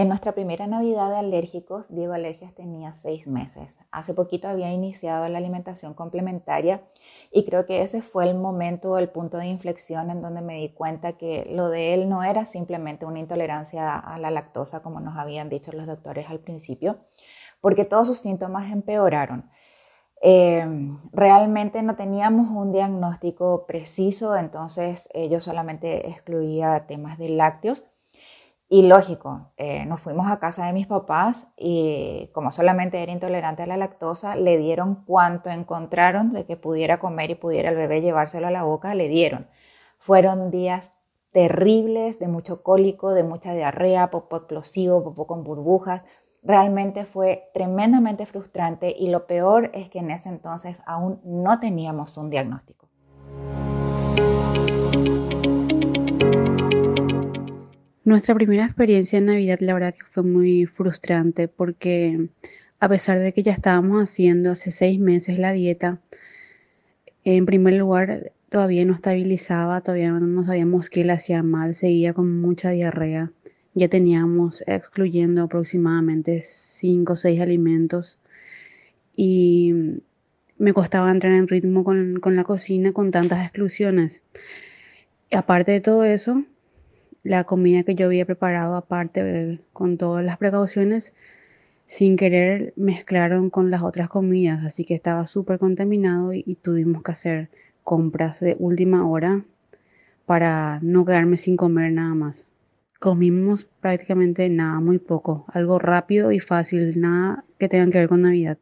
En nuestra primera Navidad de alérgicos, Diego Alergias tenía seis meses. Hace poquito había iniciado la alimentación complementaria y creo que ese fue el momento, el punto de inflexión en donde me di cuenta que lo de él no era simplemente una intolerancia a la lactosa, como nos habían dicho los doctores al principio, porque todos sus síntomas empeoraron. Eh, realmente no teníamos un diagnóstico preciso, entonces eh, yo solamente excluía temas de lácteos. Y lógico, eh, nos fuimos a casa de mis papás y como solamente era intolerante a la lactosa, le dieron cuanto encontraron de que pudiera comer y pudiera el bebé llevárselo a la boca, le dieron. Fueron días terribles de mucho cólico, de mucha diarrea, popó explosivo, popó con burbujas. Realmente fue tremendamente frustrante y lo peor es que en ese entonces aún no teníamos un diagnóstico. Nuestra primera experiencia en Navidad, la verdad que fue muy frustrante porque a pesar de que ya estábamos haciendo hace seis meses la dieta, en primer lugar todavía no estabilizaba, todavía no sabíamos qué le hacía mal, seguía con mucha diarrea. Ya teníamos excluyendo aproximadamente cinco o seis alimentos y me costaba entrar en ritmo con, la cocina con tantas exclusiones. Aparte de todo eso, la comida que yo había preparado aparte con todas las precauciones, sin querer mezclaron con las otras comidas, así que estaba súper contaminado y, tuvimos que hacer compras de última hora para no quedarme sin comer nada más. Comimos prácticamente nada, muy poco, algo rápido y fácil, nada que tenga que ver con Navidad.